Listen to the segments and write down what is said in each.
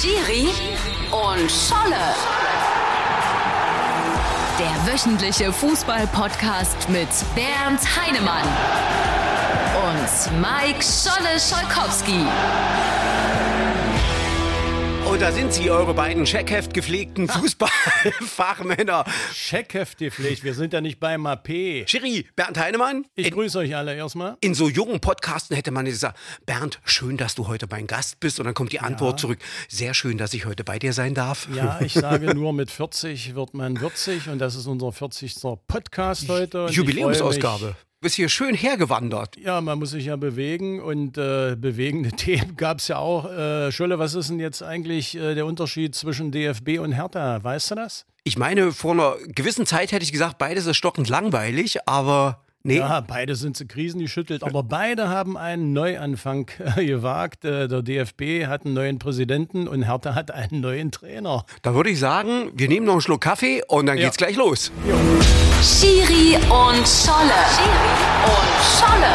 Schiri und Scholle. Der wöchentliche Fußball-Podcast mit Bernd Heinemann und Mike Scholle Scholkowski. Und da sind sie, eure beiden Checkheft gepflegten Fußballfachmänner. Checkheft gepflegt, wir sind ja nicht bei MAP. Schiri, Bernd Heinemann. Ich in, grüße euch alle erstmal. in so jungen Podcasten hätte man gesagt, Bernd, schön, dass du heute mein Gast bist. Und dann kommt die Antwort zurück, sehr schön, dass ich heute bei dir sein darf. Ja, ich sage nur, mit 40 wird man würzig und das ist unser 40. Podcast heute. Jubiläumsausgabe. Bist hier schön hergewandert. Ja, man muss sich ja bewegen und äh, bewegende Themen gab es ja auch. Äh, Scholle, was ist denn jetzt eigentlich äh, der Unterschied zwischen DFB und Hertha? Weißt du das? Ich meine, vor einer gewissen Zeit hätte ich gesagt, beides ist stockend langweilig, aber nee. Ja, beide sind zu Krisen geschüttelt, aber beide haben einen Neuanfang äh, gewagt. Äh, der DFB hat einen neuen Präsidenten und Hertha hat einen neuen Trainer. Da würde ich sagen, wir nehmen noch einen Schluck Kaffee und dann Ja. geht's gleich los. Schiri und Scholle. Schiri und Scholle.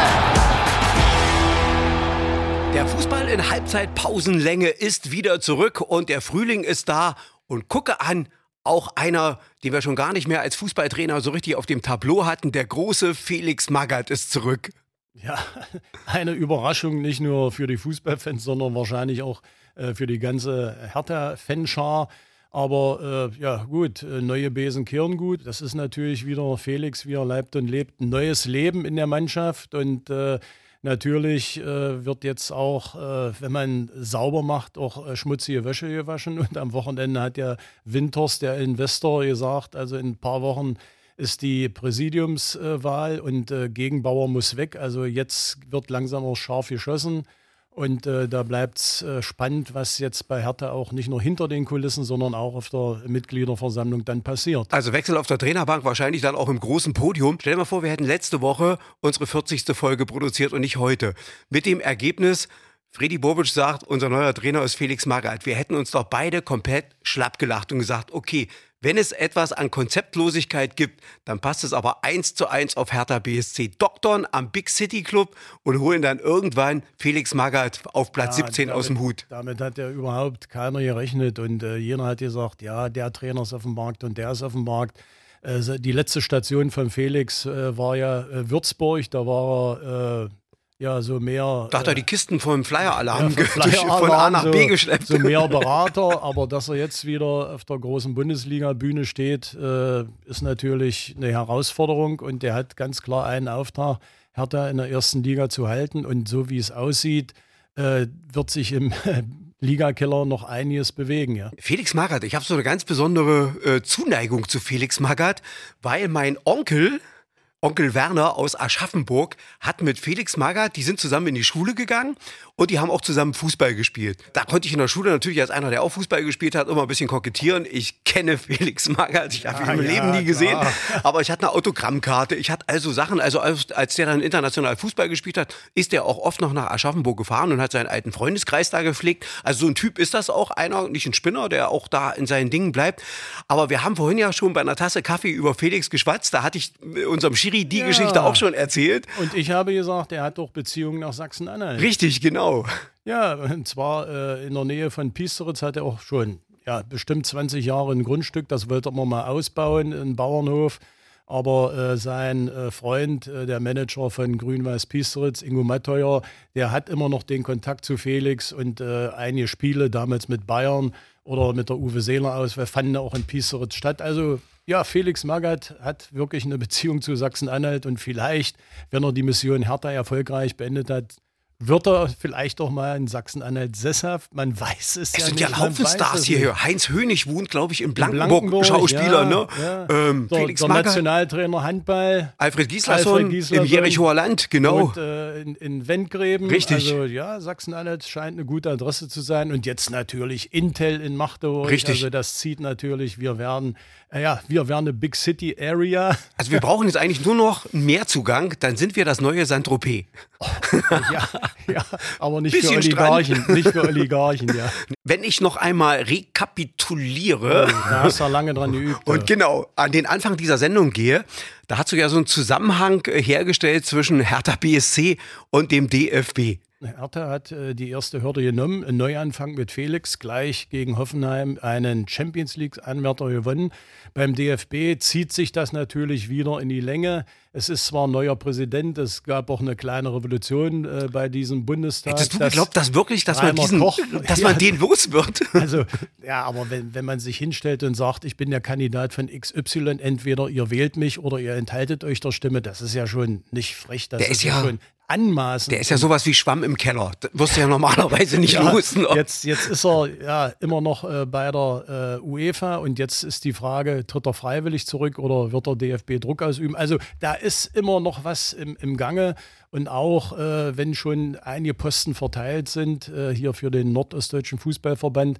Der Fußball in Halbzeitpausenlänge ist wieder zurück und der Frühling ist da. Und gucke an, auch einer, den wir schon gar nicht mehr als Fußballtrainer so richtig auf dem Tableau hatten, der große Felix Magath ist zurück. Ja, eine Überraschung nicht nur für die Fußballfans, sondern wahrscheinlich auch äh, für die ganze Hertha-Fanschar. Aber äh, ja, gut, äh, neue Besen kehren gut. Das ist natürlich wieder Felix, wie er leibt und lebt. Ein neues Leben in der Mannschaft. Und äh, natürlich äh, wird jetzt auch, äh, wenn man sauber macht, auch äh, schmutzige Wäsche gewaschen. Und am Wochenende hat ja Winters, der Investor, gesagt, also in ein paar Wochen ist die Präsidiumswahl und äh, Gegenbauer muss weg. Also jetzt wird langsam auch scharf geschossen. Und äh, da bleibt es äh, spannend, was jetzt bei Hertha auch nicht nur hinter den Kulissen, sondern auch auf der Mitgliederversammlung dann passiert. Also Wechsel auf der Trainerbank, wahrscheinlich dann auch im großen Podium. Stell dir mal vor, wir hätten letzte Woche unsere 40. Folge produziert und nicht heute. Mit dem Ergebnis, Freddy Bobic sagt, unser neuer Trainer ist Felix Magath. Wir hätten uns doch beide komplett schlapp gelacht und gesagt, okay, wenn es etwas an Konzeptlosigkeit gibt, dann passt es aber eins zu eins auf Hertha BSC. Doktern am Big City Club und holen dann irgendwann Felix Magath auf Platz Ja, 17 aus dem Hut. Damit hat ja überhaupt keiner gerechnet. Und äh, jeder hat gesagt, ja, der Trainer ist auf dem Markt und der ist auf dem Markt. Äh, die letzte Station von Felix äh, war ja äh, Würzburg. Da war er äh, ja so mehr. Da hat er die Kisten vom Flyer-Alarm Ja, durch- von A nach so, B geschleppt. So mehr Berater, aber dass er jetzt wieder auf der großen Bundesliga-Bühne steht, äh, ist natürlich eine Herausforderung und der hat ganz klar einen Auftrag, Hertha in der ersten Liga zu halten und so wie es aussieht, äh, wird sich im Ligakeller noch einiges bewegen. Ja. Felix Magath, ich habe so eine ganz besondere äh, Zuneigung zu Felix Magath, weil mein Onkel, Onkel Werner aus Aschaffenburg, hat mit Felix Magath, die sind zusammen in die Schule gegangen und die haben auch zusammen Fußball gespielt. Da konnte ich in der Schule natürlich als einer, der auch Fußball gespielt hat, immer ein bisschen kokettieren. Ich kenne Felix Magath, ich habe ihn Ah, im ja, Leben nie gesehen, klar. aber ich hatte eine Autogrammkarte, ich hatte also Sachen, also als, als der dann international Fußball gespielt hat, ist der auch oft noch nach Aschaffenburg gefahren und hat seinen alten Freundeskreis da gepflegt. Also so ein Typ ist das auch, einer, nicht ein Spinner, der auch da in seinen Dingen bleibt. Aber wir haben vorhin ja schon bei einer Tasse Kaffee über Felix geschwatzt, da hatte ich äh, unserem Schiri die Ja. Geschichte auch schon erzählt. Und ich habe gesagt, er hat doch Beziehungen nach Sachsen-Anhalt. Richtig, genau. Ja, und zwar äh, in der Nähe von Piesteritz hat er auch schon ja, bestimmt 20 Jahre ein Grundstück, das wollte er mal ausbauen, ein Bauernhof. Aber äh, sein äh, Freund, äh, der Manager von Grün-Weiß Piesteritz, Ingo Matteuer, der hat immer noch den Kontakt zu Felix und äh, einige Spiele damals mit Bayern oder mit der Uwe Seeler aus, wir fanden auch in Piesteritz statt. Also ja, Felix Magath hat wirklich eine Beziehung zu Sachsen-Anhalt und vielleicht, wenn er die Mission Hertha erfolgreich beendet hat, wird er vielleicht doch mal in Sachsen-Anhalt sesshaft? Man weiß es, Es ja sind nicht. ja Haufen Stars es hier. nicht. Heinz Hönig wohnt, glaube ich, in In Blankenburg, Schauspieler, ja, ne? Ja. Ähm, der, Felix der Nationaltrainer Handball. Alfred Gislason, Alfred im. Jerichoer Land, genau. Und äh, in, in Wendgräben. Richtig. Also ja, Sachsen-Anhalt scheint eine gute Adresse zu sein. Und jetzt natürlich Intel in Magdeburg. Richtig. Also das zieht natürlich, wir werden, äh, ja, wir werden eine Big City Area. Also wir brauchen jetzt eigentlich nur noch mehr Zugang, dann sind wir das neue Saint-Tropez. ja, ja, aber nicht für Bisschen Strand. Oligarchen. Nicht für Oligarchen, ja. Wenn ich noch einmal rekapituliere Da hast du ja lange dran geübt. und genau an den Anfang dieser Sendung gehe, da hast du ja so einen Zusammenhang äh, hergestellt zwischen Hertha BSC und dem DFB. Hertha hat äh, die erste Hürde genommen. Ein Neuanfang mit Felix, gleich gegen Hoffenheim einen Champions League-Anwärter gewonnen. Beim DFB zieht sich das natürlich wieder in die Länge. Es ist zwar ein neuer Präsident, es gab auch eine kleine Revolution äh, bei diesem Bundestag. Hättest du geglaubt, dass wirklich, dass man, diesen, Koch, dass man ja, den los wird? Also, ja, aber wenn, wenn man sich hinstellt und sagt, ich bin der Kandidat von XY, entweder ihr wählt mich oder ihr enthaltet euch der Stimme, das ist ja schon nicht frech. Das der ist, ja schon anmaßen. Der ist ja sowas wie Schwamm im Keller. Das wirst du ja normalerweise nicht ja? Jetzt, jetzt ist er ja immer noch äh, bei der äh, UEFA und jetzt ist die Frage, tritt er freiwillig zurück oder wird der DFB Druck ausüben? Also da ist immer noch was im, im Gange. Und auch äh, wenn schon einige Posten verteilt sind, äh, hier für den Nordostdeutschen Fußballverband,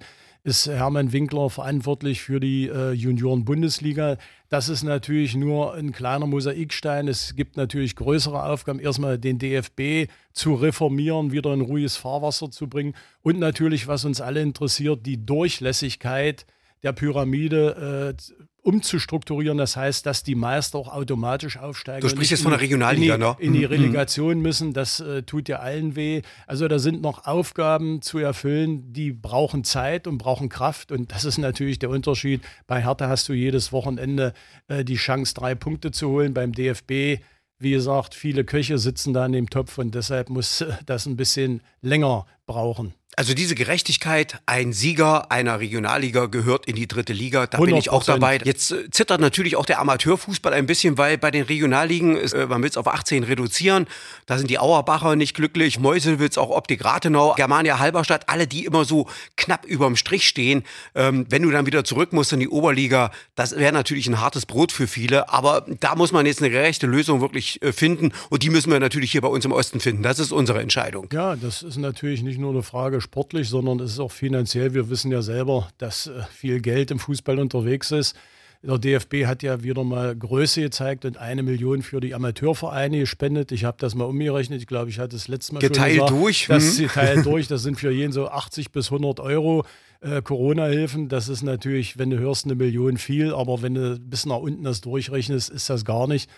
ist Hermann Winkler verantwortlich für die äh, Junioren-Bundesliga. Das ist natürlich nur ein kleiner Mosaikstein. Es gibt natürlich größere Aufgaben, erstmal den DFB zu reformieren, wieder in ruhiges Fahrwasser zu bringen und natürlich, was uns alle interessiert, die Durchlässigkeit der Pyramide äh, umzustrukturieren. Das heißt, dass die Meister auch automatisch aufsteigen. Du sprichst jetzt von der Regionalliga, in die, ne? In die mhm. Relegation müssen. Das äh, tut ja allen weh. Also da sind noch Aufgaben zu erfüllen, die brauchen Zeit und brauchen Kraft. Und das ist natürlich der Unterschied. Bei Hertha hast du jedes Wochenende äh, die Chance, drei Punkte zu holen. Beim DFB wie gesagt, viele Köche sitzen da in dem Topf und deshalb muss äh, das ein bisschen länger brauchen. Also diese Gerechtigkeit, ein Sieger einer Regionalliga gehört in die dritte Liga, da 100%. bin ich auch dabei. Jetzt äh, zittert natürlich auch der Amateurfußball ein bisschen, weil bei den Regionalligen, ist, äh, man will es auf 18 reduzieren, da sind die Auerbacher nicht glücklich, Meuselwitz, auch Optik Rathenau, Germania Halberstadt, alle, die immer so knapp überm Strich stehen. Ähm, wenn du dann wieder zurück musst in die Oberliga, das wäre natürlich ein hartes Brot für viele, aber da muss man jetzt eine gerechte Lösung wirklich äh, finden und die müssen wir natürlich hier bei uns im Osten finden. Das ist unsere Entscheidung. Ja, das ist natürlich nicht nur eine Frage sportlich, sondern es ist auch finanziell. Wir wissen ja selber, dass äh, viel Geld im Fußball unterwegs ist. Der DFB hat ja wieder mal Größe gezeigt und eine Million für die Amateurvereine gespendet. Ich habe das mal umgerechnet. Ich glaube, ich hatte das letzte Mal geteilt schon gesagt, durch. Das hm. geteilt durch. Das sind für jeden so 80 bis 100 Euro äh, Corona-Hilfen. Das ist natürlich, wenn du hörst, eine Million viel, aber wenn du bis nach unten das durchrechnest, ist das gar nicht.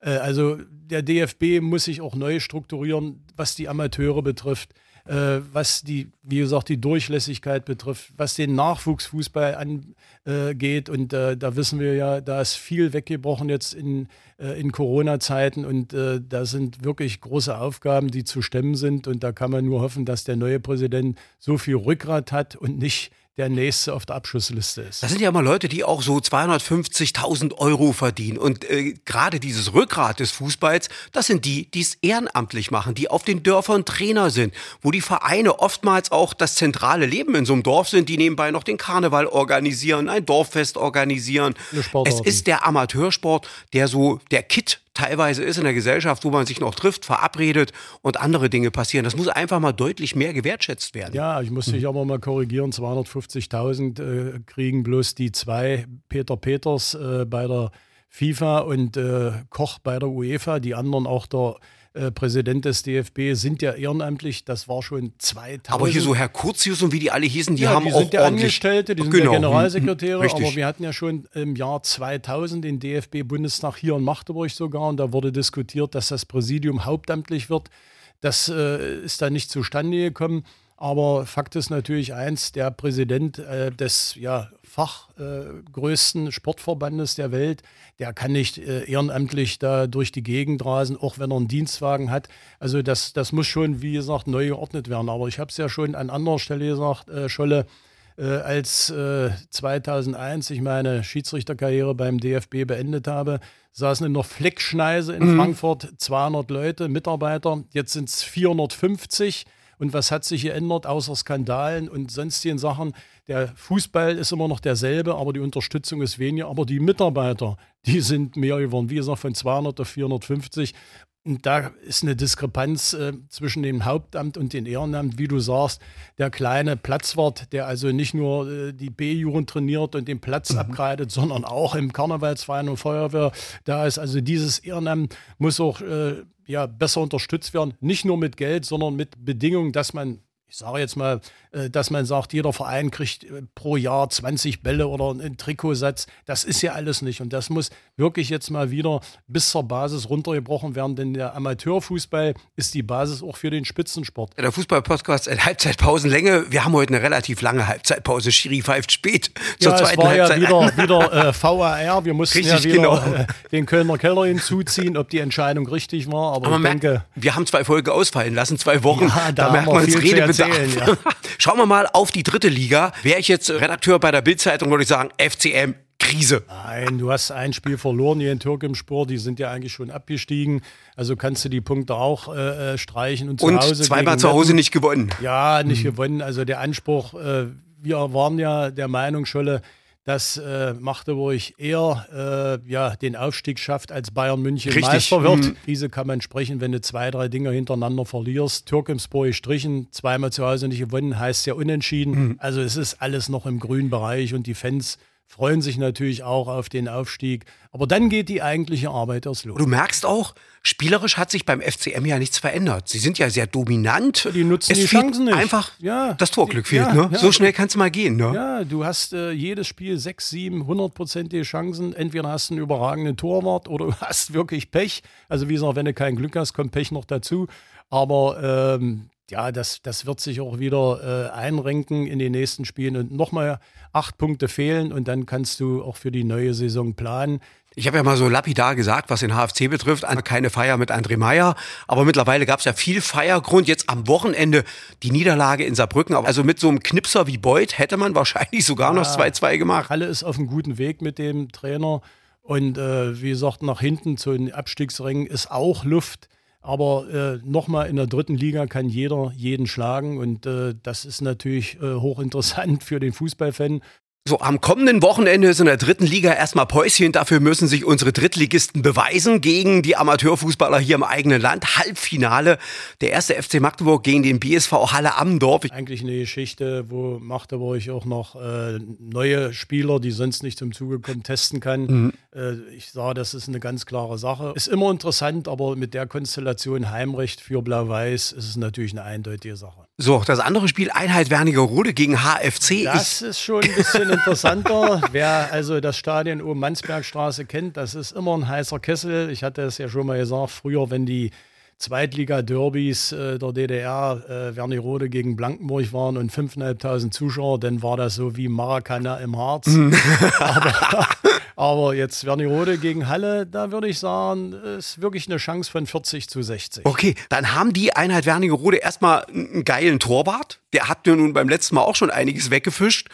Äh, also der DFB muss sich auch neu strukturieren, was die Amateure betrifft äh, was die, wie gesagt, die Durchlässigkeit betrifft, was den Nachwuchsfußball angeht. und äh, da wissen wir ja, da ist viel weggebrochen jetzt in, äh, in Corona-Zeiten und äh, da sind wirklich große Aufgaben, die zu stemmen sind. Und da kann man nur hoffen, dass der neue Präsident so viel Rückgrat hat und nicht der nächste auf der Abschussliste ist. Das sind ja immer Leute, die auch so 250.000 Euro verdienen. Und äh, gerade dieses Rückgrat des Fußballs, das sind die, die es ehrenamtlich machen, die auf den Dörfern Trainer sind, wo die Vereine oftmals auch das zentrale Leben in so einem Dorf sind, die nebenbei noch den Karneval organisieren, ein Dorffest organisieren. Es ist der Amateursport, der so der Kit teilweise ist in der Gesellschaft, wo man sich noch trifft, verabredet und andere Dinge passieren. Das muss einfach mal deutlich mehr gewertschätzt werden. Ja, ich muss dich hm. aber mal korrigieren. 250.000 äh, kriegen bloß die zwei Peter Peters äh, bei der FIFA und äh, Koch bei der UEFA. Die anderen auch der äh, Präsident des DFB, sind ja ehrenamtlich. Das war schon 2000. Aber hier so Herr Kurzius und wie die alle hießen, die ja, haben die auch sind ja Angestellte, die sind genau. ja Generalsekretäre. Richtig. Aber wir hatten ja schon im Jahr 2000 den DFB-Bundestag hier in Magdeburg sogar und da wurde diskutiert, dass das Präsidium hauptamtlich wird. Das äh, ist dann nicht zustande gekommen. Aber Fakt ist natürlich eins, der Präsident äh, des ja, fachgrößten äh, Sportverbandes der Welt, der kann nicht äh, ehrenamtlich da durch die Gegend rasen, auch wenn er einen Dienstwagen hat. Also das, das muss schon, wie gesagt, neu geordnet werden. Aber ich habe es ja schon an anderer Stelle gesagt, äh, Scholle, äh, als 2001 ich meine Schiedsrichterkarriere beim DFB beendet habe, saßen in der Fleckschneise in mhm. Frankfurt 200 Leute, Mitarbeiter. Jetzt sind es 450. Und was hat sich geändert, außer Skandalen und sonstigen Sachen? Der Fußball ist immer noch derselbe, aber die Unterstützung ist weniger. Aber die Mitarbeiter, die sind mehr geworden. Wie gesagt, von 200 auf 450. Und da ist eine Diskrepanz äh, zwischen dem Hauptamt und dem Ehrenamt, wie du sagst, der kleine Platzwart, der also nicht nur äh, die B-Jugend trainiert und den Platz mhm. abgreitet, sondern auch im Karnevalsverein und Feuerwehr da ist. Also dieses Ehrenamt muss auch äh, ja, besser unterstützt werden. Nicht nur mit Geld, sondern mit Bedingungen, dass man ich sage jetzt mal, äh, dass man sagt, jeder Verein kriegt äh, pro Jahr 20 Bälle oder einen Trikotsatz. Das ist ja alles nicht. Und das muss wirklich jetzt mal wieder bis zur Basis runtergebrochen werden, denn der Amateurfußball ist die Basis auch für den Spitzensport. Der Fußball-Podcast in Halbzeitpausenlänge. Wir haben heute eine relativ lange Halbzeitpause. Schiri pfeift spät zur ja, zweiten es war Halbzeit. ja wieder, wieder äh, VAR. Wir mussten Richtig, ja wieder genau. äh, den Kölner Keller hinzuziehen, ob die Entscheidung richtig war. Aber, Aber ich merkt, denke, wir haben zwei Folgen ausfallen lassen, zwei Wochen. Ja, da da, merkt man zu Redebedarf. Erzählen, ja. Schauen wir mal auf die dritte Liga. Wäre ich jetzt Redakteur bei der Bildzeitung, würde ich sagen, FCM Krise. Nein, du hast ein Spiel verloren hier in Türkimspor, die sind ja eigentlich schon abgestiegen. Also kannst du die Punkte auch äh, äh, streichen und zu Und Hause. zweimal zu Hause nicht gewonnen. Ja, nicht gewonnen. Also der Anspruch, äh, wir waren ja der Meinung, Scholle, dass äh, Magdeburg eher äh, ja, den Aufstieg schafft, als Bayern München Richtig. Meister wird. Mhm. Diese kann man sprechen, wenn du zwei, drei Dinger hintereinander verlierst. Türkimspor gestrichen, zweimal zu Hause nicht gewonnen, heißt ja unentschieden. Mhm. Also es ist alles noch im grünen Bereich und die Fans freuen sich natürlich auch auf den Aufstieg. Aber dann geht die eigentliche Arbeit erst los. Du merkst auch, spielerisch hat sich beim FCM ja nichts verändert. Sie sind ja sehr dominant. Die nutzen es die Chancen nicht. Einfach Ja. das Torglück fehlt. Ja, ne? ja. So schnell kann es mal gehen. Ne? Ja, du hast äh, jedes Spiel sechs, sieben, hundertprozentige Chancen. Entweder hast du einen überragenden Torwart oder du hast wirklich Pech. Also wie gesagt, wenn du kein Glück hast, kommt Pech noch dazu. Aber ähm, ja, das, das wird sich auch wieder äh, einrenken in den nächsten Spielen und nochmal acht Punkte fehlen und dann kannst du auch für die neue Saison planen. Ich habe ja mal so lapidar gesagt, was den HFC betrifft, keine Feier mit André Meyer. Aber mittlerweile gab es ja viel Feiergrund. Jetzt am Wochenende die Niederlage in Saarbrücken. Aber Also mit so einem Knipser wie Beuth hätte man wahrscheinlich sogar noch 2-2 gemacht. Halle ist auf einem guten Weg mit dem Trainer. Und äh, wie gesagt, nach hinten zu den Abstiegsrängen ist auch Luft. Aber äh, nochmal in der dritten Liga kann jeder jeden schlagen. Und äh, das ist natürlich äh, hochinteressant für den Fußballfan. So, am kommenden Wochenende ist in der dritten Liga erstmal Päuschen. Dafür müssen sich unsere Drittligisten beweisen gegen die Amateurfußballer hier im eigenen Land. Halbfinale. Der erste FC Magdeburg gegen den BSV Halle Ammendorf. Ich Eigentlich eine Geschichte, wo Magdeburg auch noch äh, neue Spieler, die sonst nicht zum Zuge kommen, testen kann. Äh, ich sage, das ist eine ganz klare Sache. Ist immer interessant, aber mit der Konstellation Heimrecht für Blau-Weiß ist es natürlich eine eindeutige Sache. So, das andere Spiel Einheit Wernigerode gegen HFC. Das ist schon ein bisschen interessanter. Wer also das Stadion oben Mansbergstraße kennt, das ist immer ein heißer Kessel. Ich hatte es ja schon mal gesagt, früher, wenn die Zweitliga-Derbys äh, der DDR äh, Wernigerode gegen Blankenburg waren und 5.500 Zuschauer, dann war das so wie Maracana im Harz. aber, aber jetzt Wernigerode gegen Halle, da würde ich sagen, ist wirklich eine Chance von 40 zu 60. Okay, dann haben die Einheit Wernigerode erstmal einen geilen Torwart. Der hat mir nun beim letzten Mal auch schon einiges weggefischt.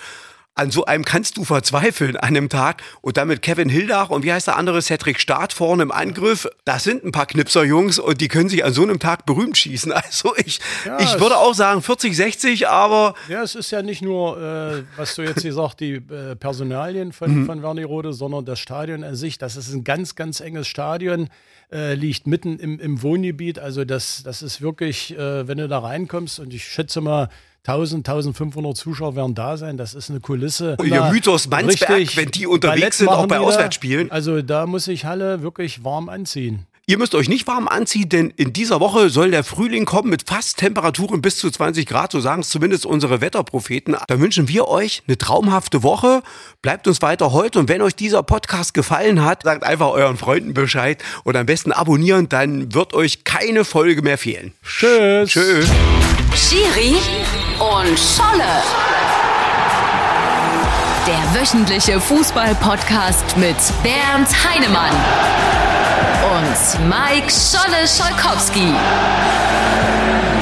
An so einem kannst du verzweifeln an einem Tag. Und dann mit Kevin Hildach und wie heißt der andere, Cedric Staat vorne im Angriff. Das sind ein paar Knipser-Jungs und die können sich an so einem Tag berühmt schießen. Also ich, Ja, ich würde auch sagen 40, 60, aber Ja, es ist ja nicht nur, äh, was du jetzt gesagt, die äh, Personalien von, von Wernigerode, sondern das Stadion an sich. Das ist ein ganz, ganz enges Stadion, äh, liegt mitten im, im Wohngebiet. Also das, das ist wirklich, äh, wenn du da reinkommst und ich schätze mal, 1000, 1500 Zuschauer werden da sein. Das ist eine Kulisse. Ihr Da- Mythos Mansberg, richtig, wenn die unterwegs Ballett sind, auch bei die da. Auswärtsspielen. Also da muss sich Halle wirklich warm anziehen. Ihr müsst euch nicht warm anziehen, denn in dieser Woche soll der Frühling kommen mit fast Temperaturen bis zu 20 Grad, so sagen es zumindest unsere Wetterpropheten. Da wünschen wir euch eine traumhafte Woche. Bleibt uns weiter heute und wenn euch dieser Podcast gefallen hat, sagt einfach euren Freunden Bescheid und am besten abonnieren, dann wird euch keine Folge mehr fehlen. Tschüss. Tschüss. Schiri und Scholle. Der wöchentliche Fußball-Podcast mit Bernd Heinemann und Mike Scholle Scholkowski.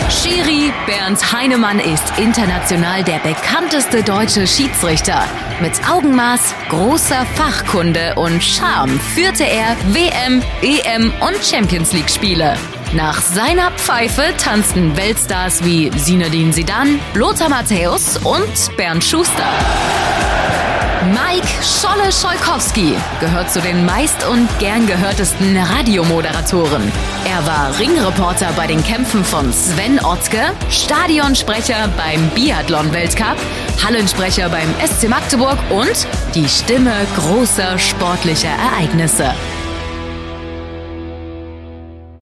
Schiri Bernd Heinemann ist international der bekannteste deutsche Schiedsrichter. Mit Augenmaß, großer Fachkunde und Charme führte er WM, EM und Champions League Spiele. Nach seiner Pfeife tanzten Weltstars wie Sinedin Sidan, Lothar Matthäus und Bernd Schuster. Mike Scholle Scholkowski gehört zu den meist und gern gehörtesten Radiomoderatoren. Er war Ringreporter bei den Kämpfen von Sven Otzke, Stadionsprecher beim Biathlon-Weltcup, Hallensprecher beim SC Magdeburg und die Stimme großer sportlicher Ereignisse.